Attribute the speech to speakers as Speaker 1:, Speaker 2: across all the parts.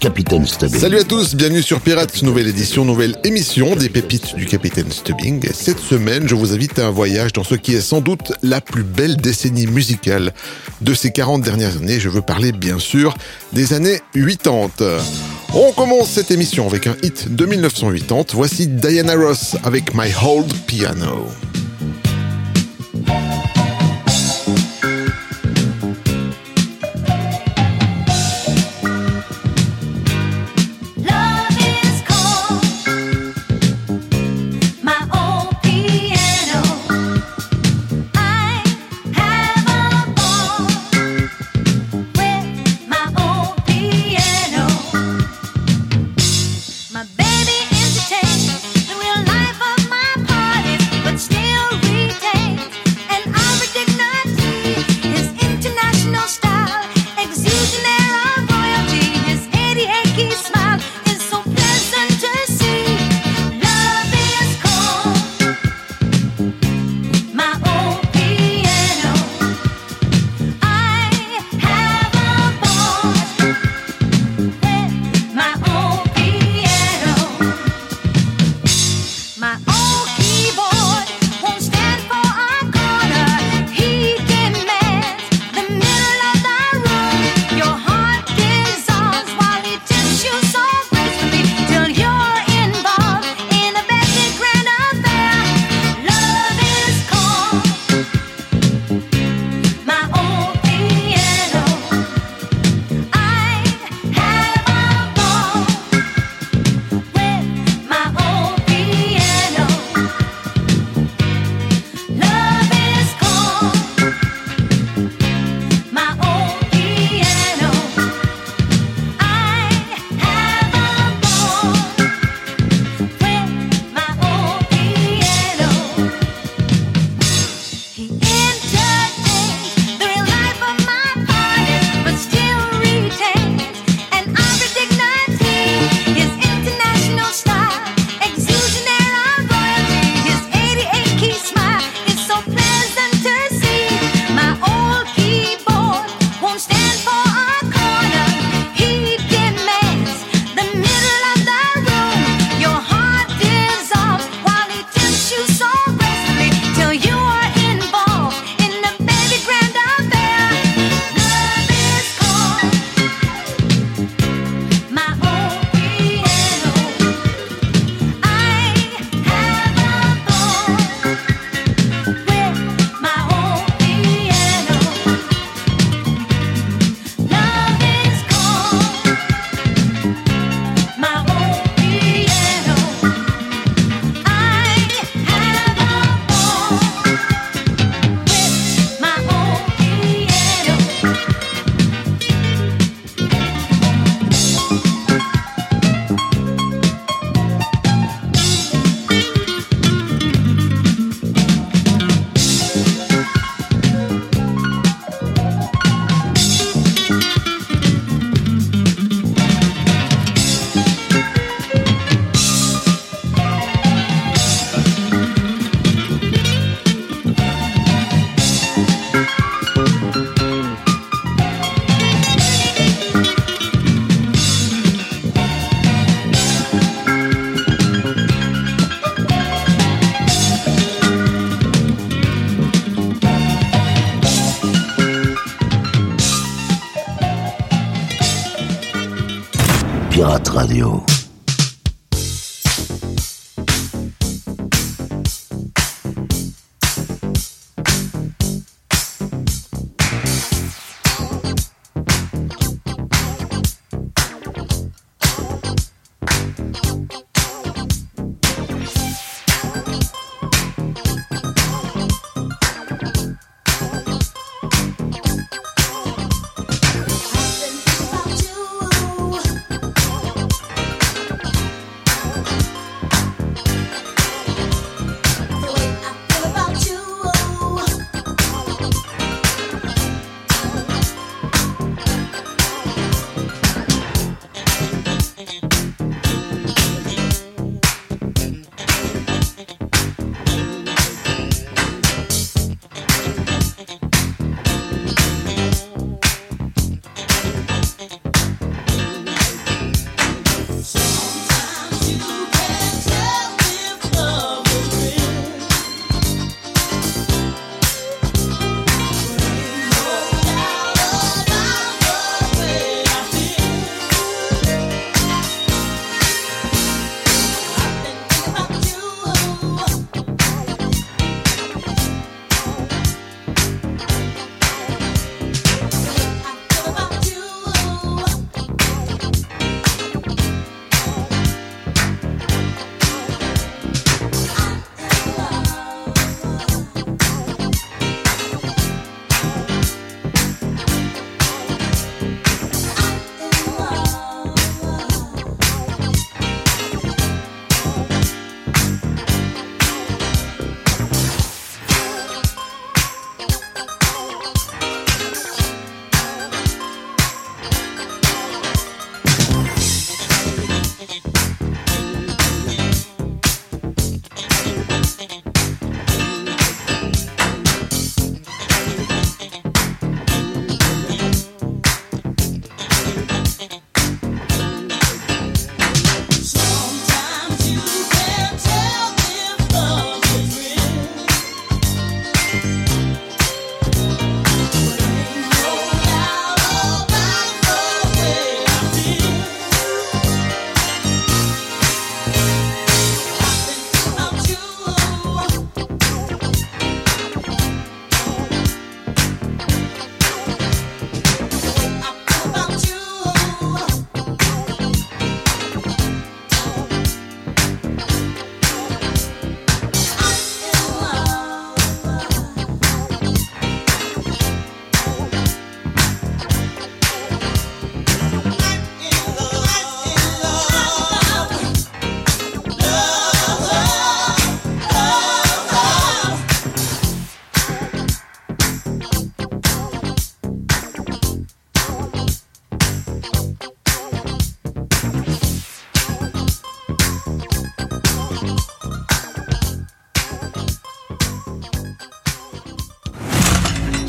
Speaker 1: Capitaine Stubbing.
Speaker 2: Salut à tous, bienvenue sur Pirates, nouvelle édition, nouvelle émission des pépites du Capitaine Stubbing. Cette semaine, je vous invite à un voyage dans ce qui est sans doute la plus belle décennie musicale de ces 40 dernières années. Je veux parler bien sûr des années 80. On commence cette émission avec un hit de 1980. Voici Diana Ross avec My Old Piano.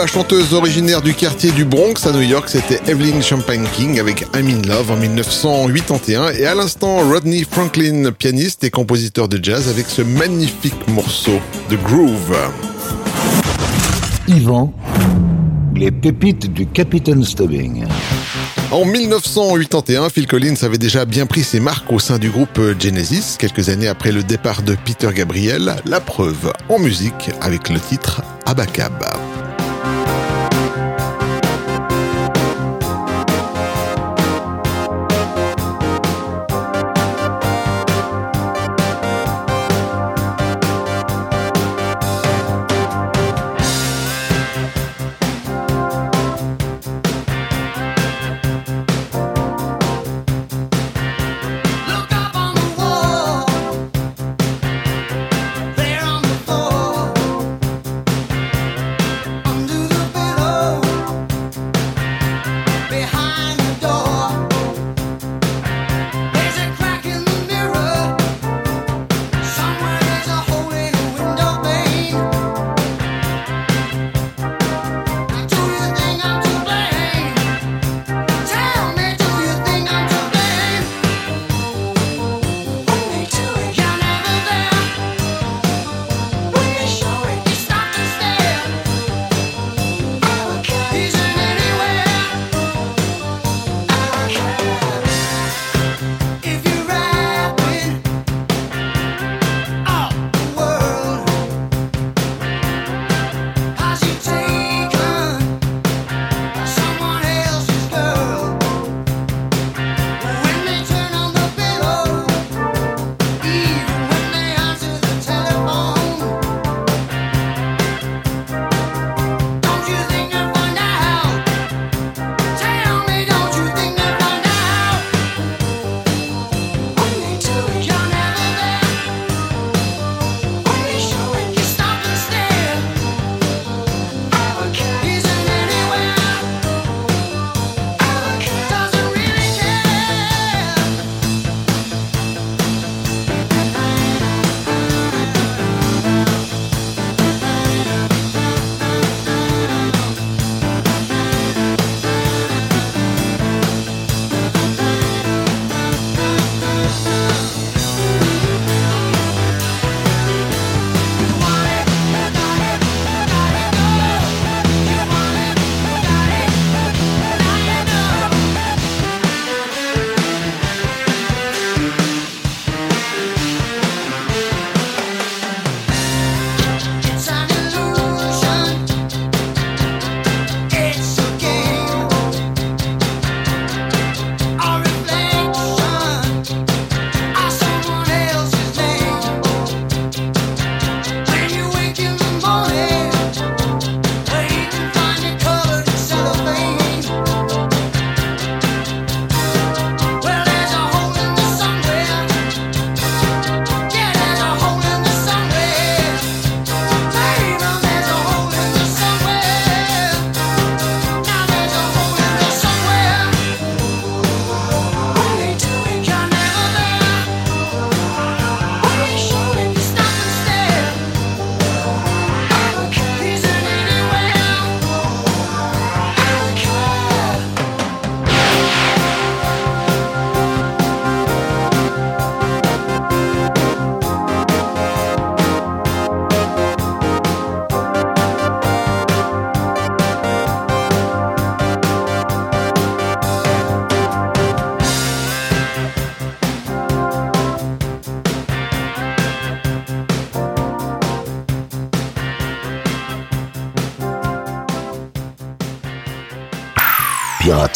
Speaker 3: La chanteuse originaire du quartier du Bronx à New York, c'était Evelyn Champagne King avec I'm in Love en 1981 et à l'instant Rodney Franklin, pianiste et compositeur de jazz avec ce magnifique morceau de Groove.
Speaker 1: Yvan, les pépites du Capitaine Stubbing.
Speaker 3: En 1981, Phil Collins avait déjà bien pris ses marques au sein du groupe Genesis, quelques années après le départ de Peter Gabriel, la preuve en musique avec le titre Abacab.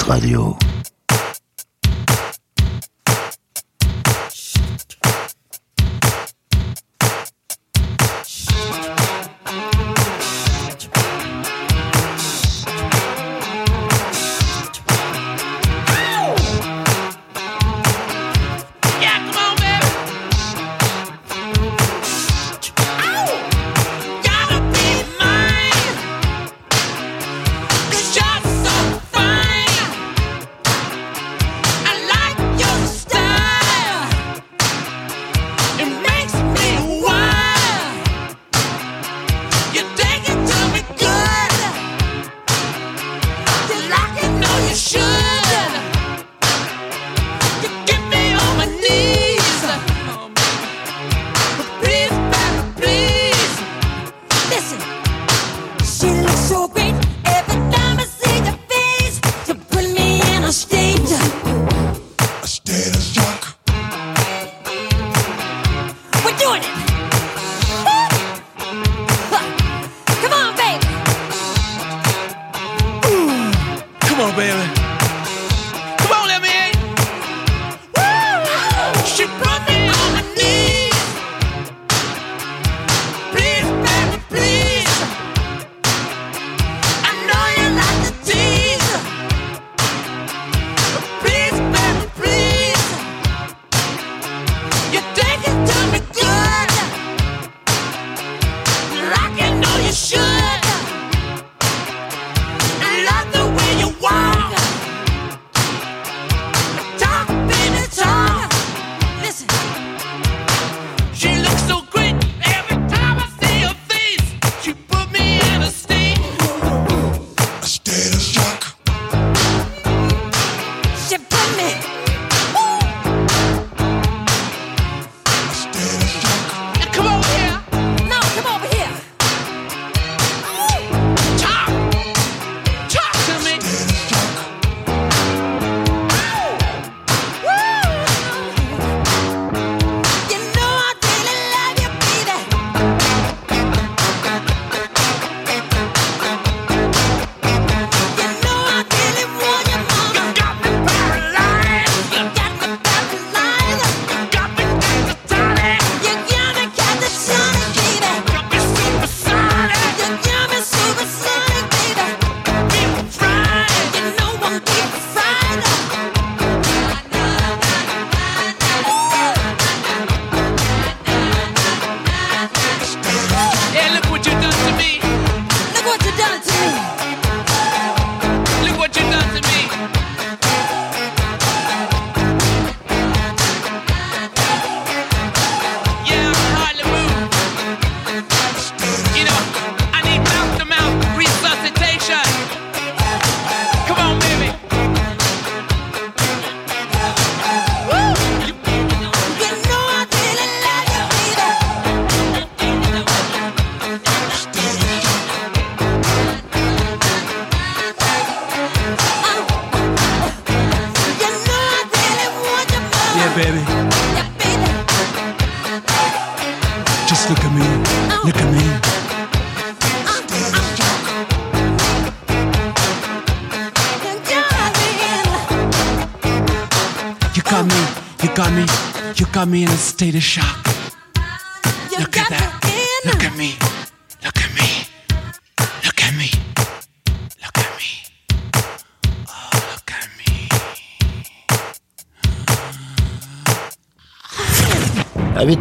Speaker 4: Radio.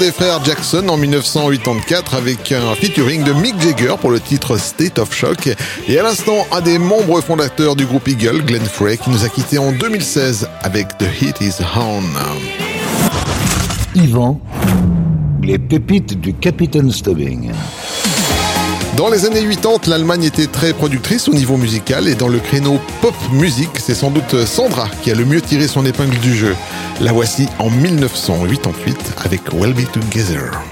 Speaker 3: Des frères Jackson en 1984 avec un featuring de Mick Jagger pour le titre State of Shock. Et à l'instant, un des membres fondateurs du groupe Eagle, Glenn Frey, qui nous a quittés en 2016 avec The Heat Is On.
Speaker 4: Yvan, les pépites du Capitaine Stubbing.
Speaker 3: Dans les années 80, l'Allemagne était très productrice au niveau musical et dans le créneau pop music, c'est sans doute Sandra qui a le mieux tiré son épingle du jeu. La voici en 1988 avec We'll Be Together.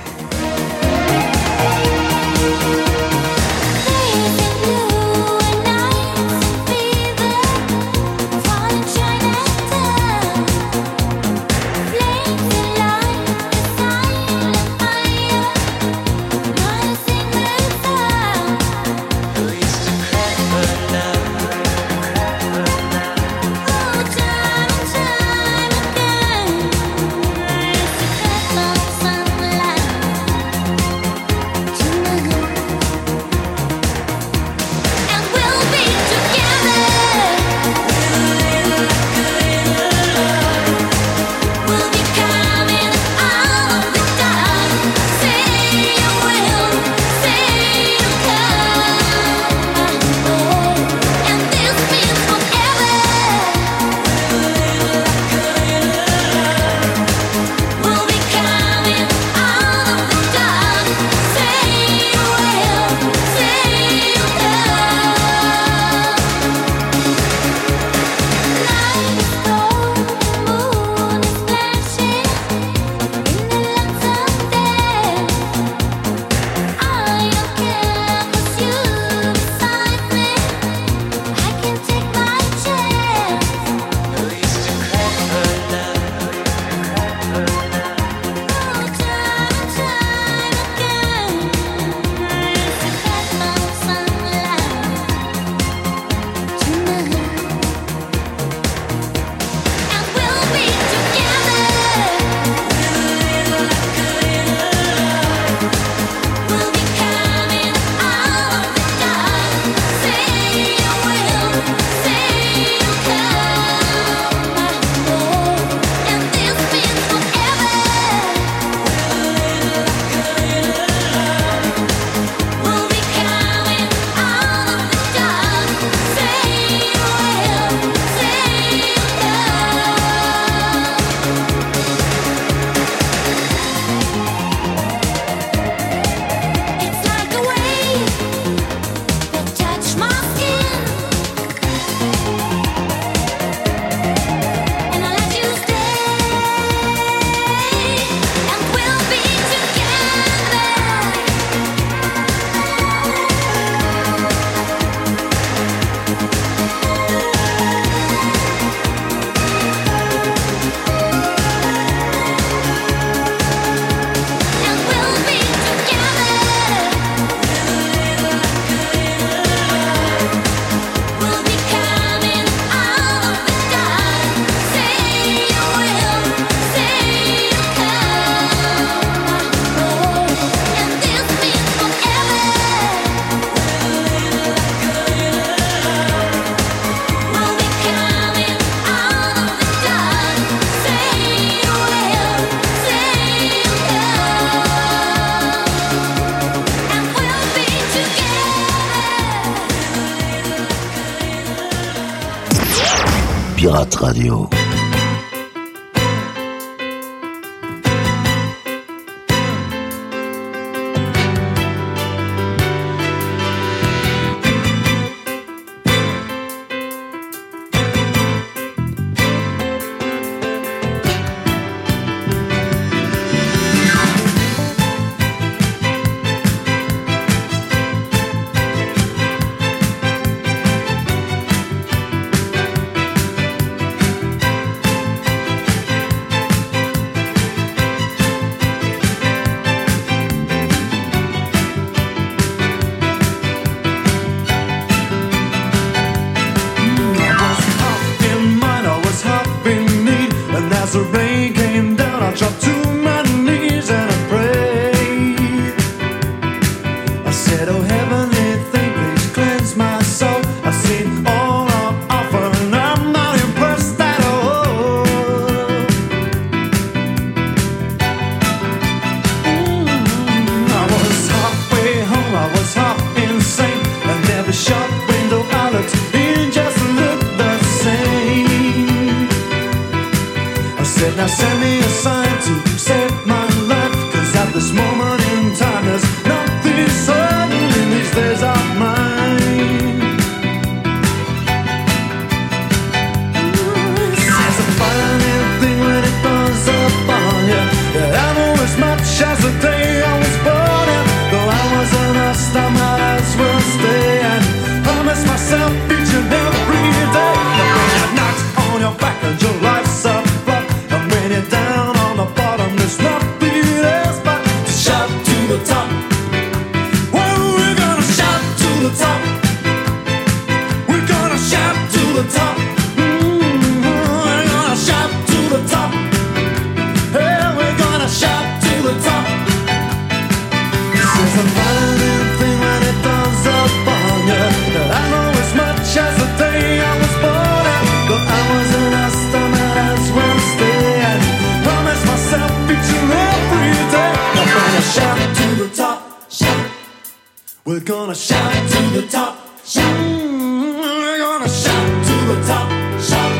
Speaker 5: We're gonna shout it to the top, shout. We're gonna shout it to the top, shout.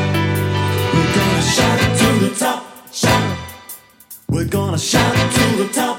Speaker 5: We're gonna shout it to the top, shout. We're gonna shout it to the top.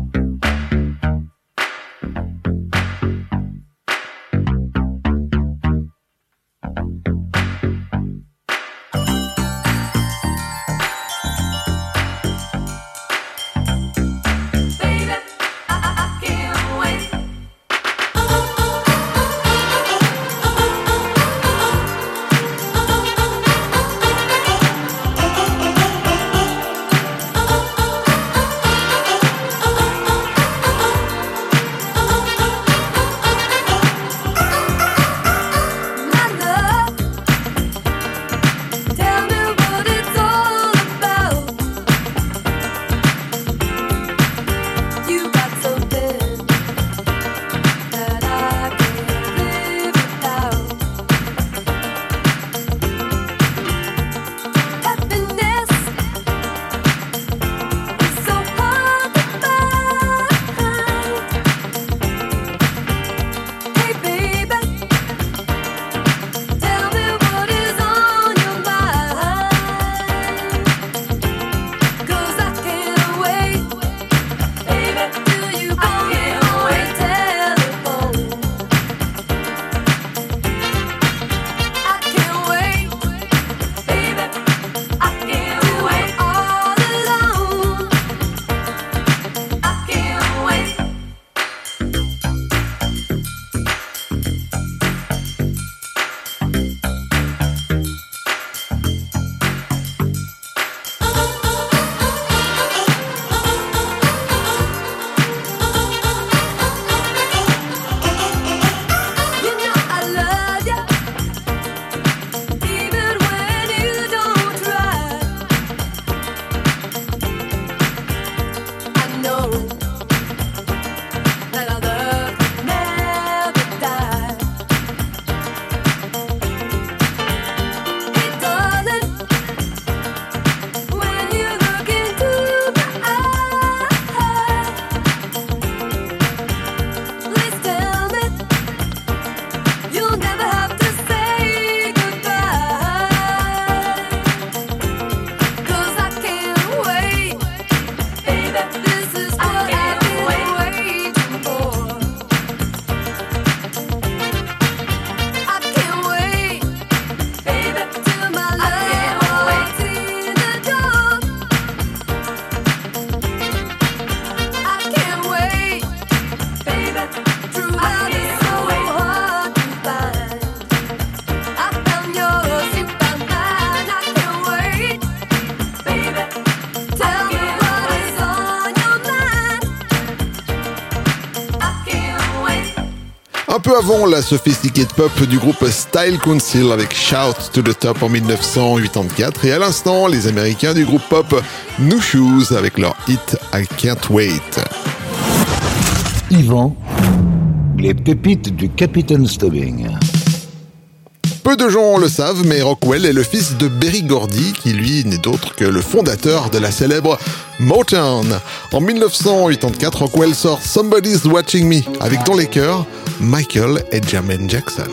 Speaker 6: peu avant la sophisticated pop du groupe Style Council avec Shout to the Top en 1984 et à l'instant les Américains du groupe pop New Shoes avec leur hit I Can't Wait.
Speaker 1: Yvan, les pépites du Capitaine Stubbing.
Speaker 6: Peu de gens le savent, mais Rockwell est le fils de Berry Gordy, qui lui n'est autre que le fondateur de la célèbre Motown. En 1984, Rockwell sort Somebody's Watching Me, avec dans les chœurs Michael et Jermaine Jackson.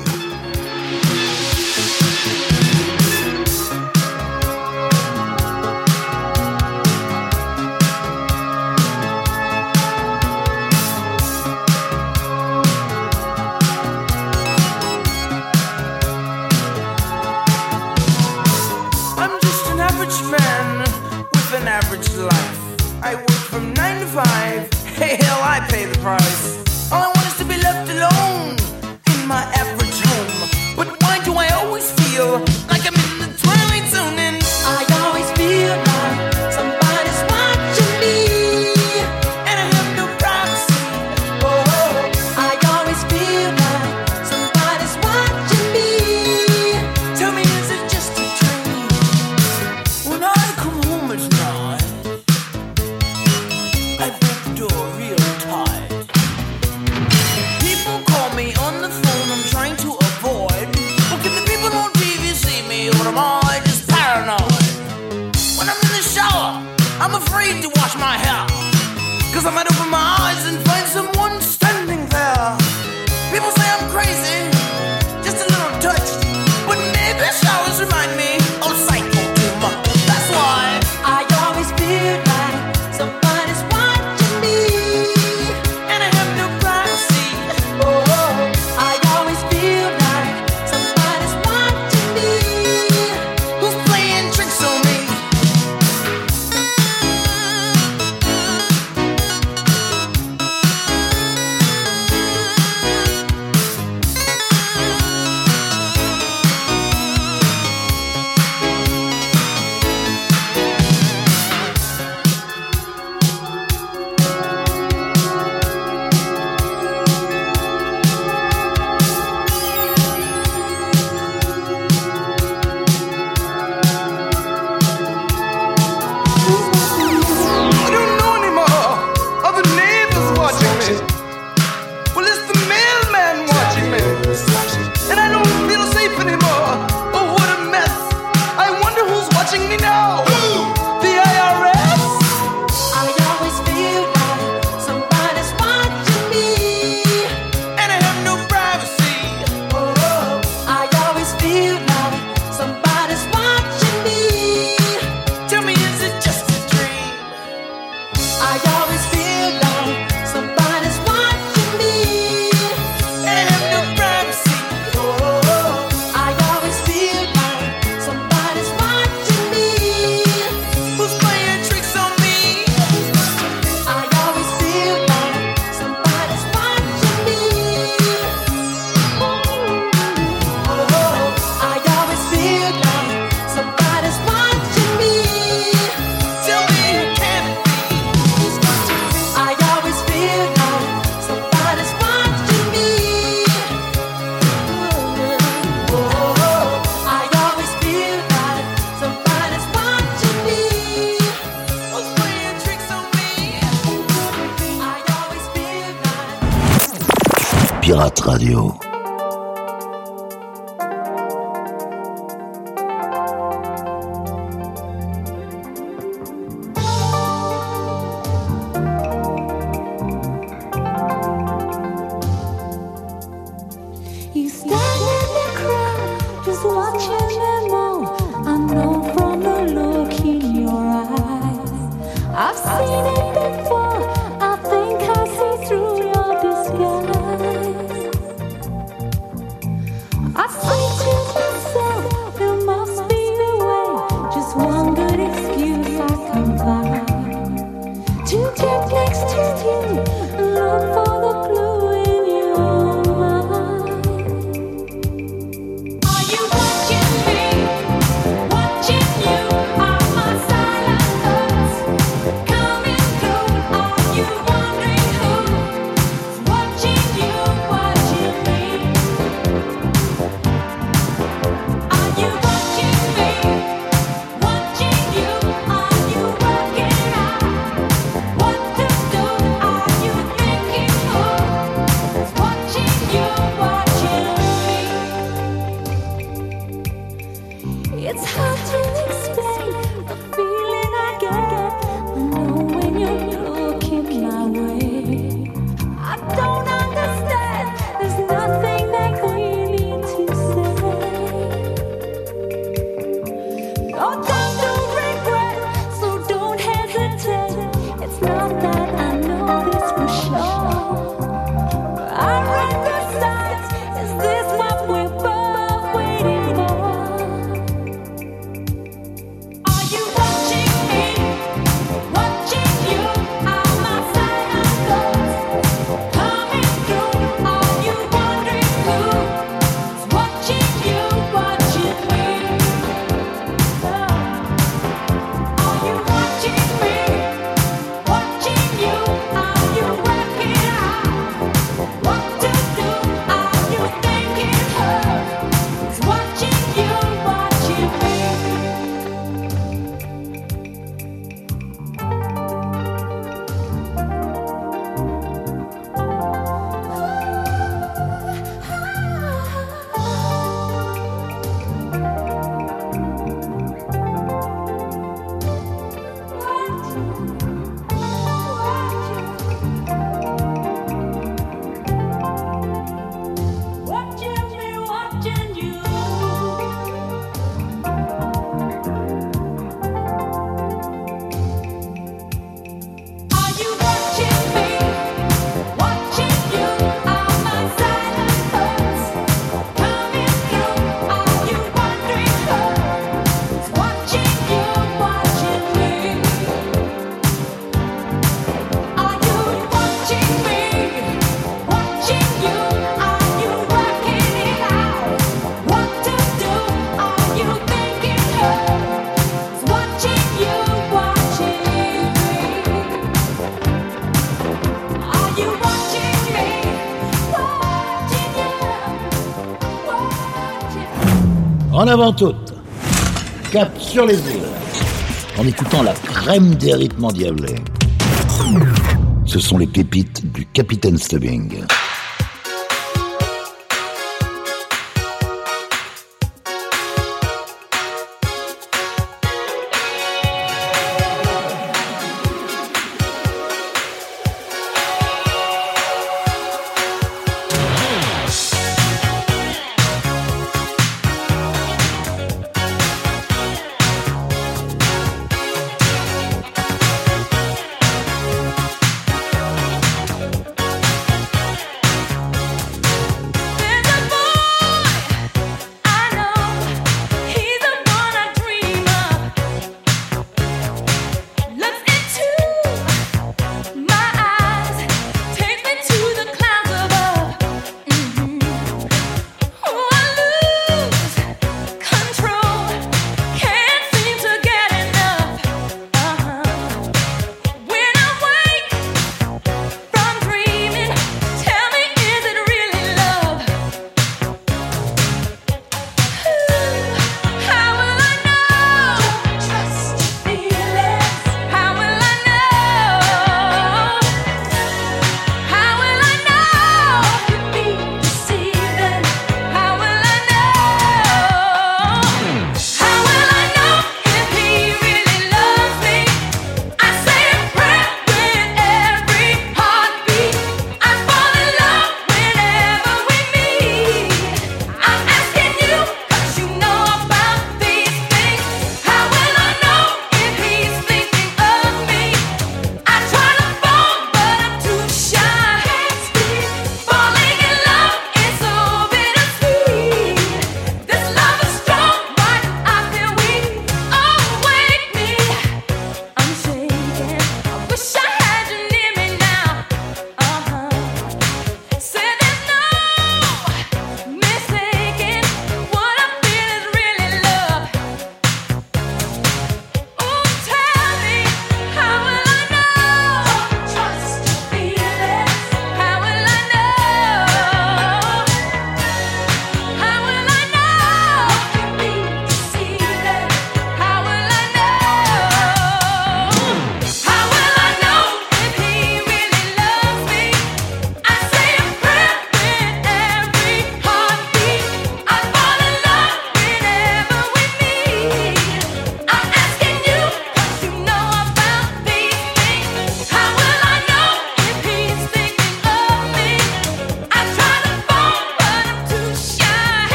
Speaker 4: I'm afraid to wash my hair. Cause I might open my eyes and
Speaker 1: Radio. avant toute. Cap sur les îles. En écoutant la crème des rythmes endiablés. Ce sont les pépites du Capitaine Stubbing.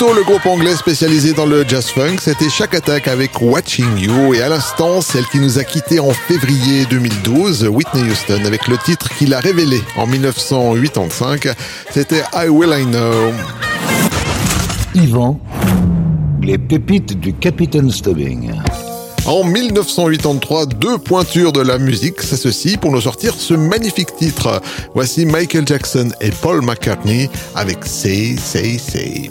Speaker 7: Le groupe anglais spécialisé dans le jazz funk, c'était chaque attaque avec Watching You et à l'instant celle qui nous a quittés en février 2012, Whitney Houston avec le titre qu'il a révélé en 1985, c'était I Will I Know.
Speaker 1: Yvan, les pépites du Capitaine Stubbing.
Speaker 7: En 1983, deux pointures de la musique s'associent pour nous sortir ce magnifique titre. Voici Michael Jackson et Paul McCartney avec Say, Say, Say.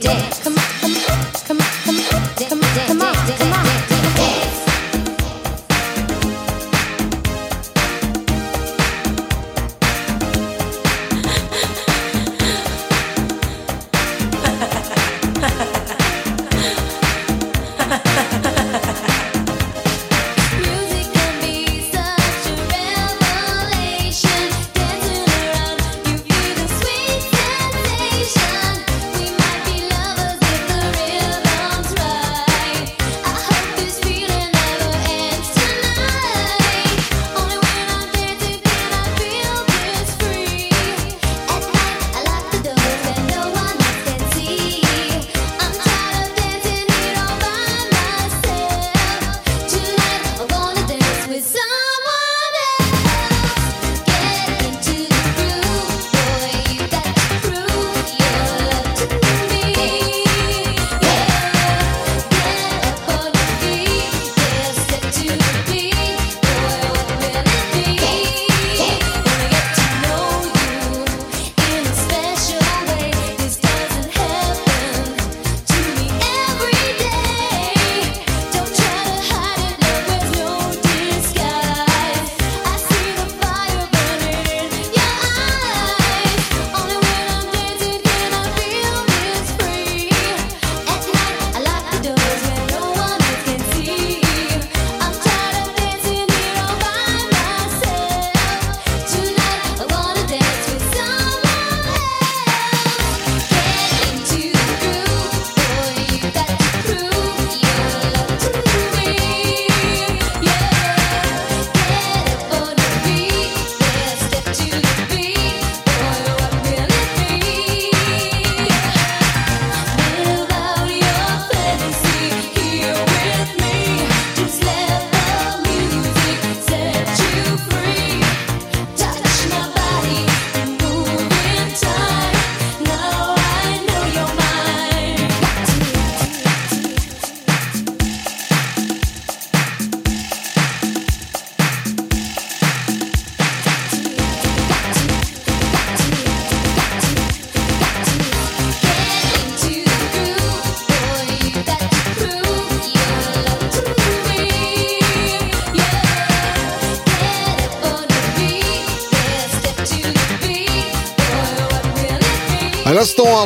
Speaker 2: dance. Come on.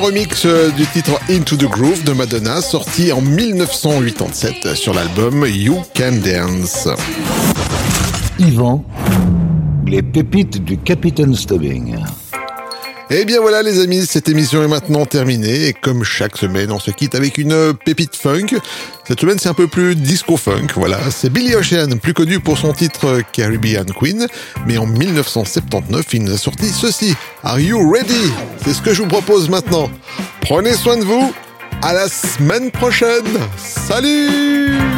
Speaker 3: remix euh, du titre Into the Groove de Madonna, sorti en 1987 sur l'album You Can Dance.
Speaker 4: Yvan, les pépites du Capitaine Stubbing.
Speaker 3: Eh bien voilà les amis, cette émission est maintenant terminée. Et comme chaque semaine on se quitte avec une pépite funk. Cette semaine c'est un peu plus disco funk, voilà. C'est Billy Ocean, plus connu pour son titre Caribbean Queen, mais en 1979 il nous a sorti ceci, Are You Ready? C'est ce que je vous propose maintenant. Prenez soin de vous, à la semaine prochaine, salut!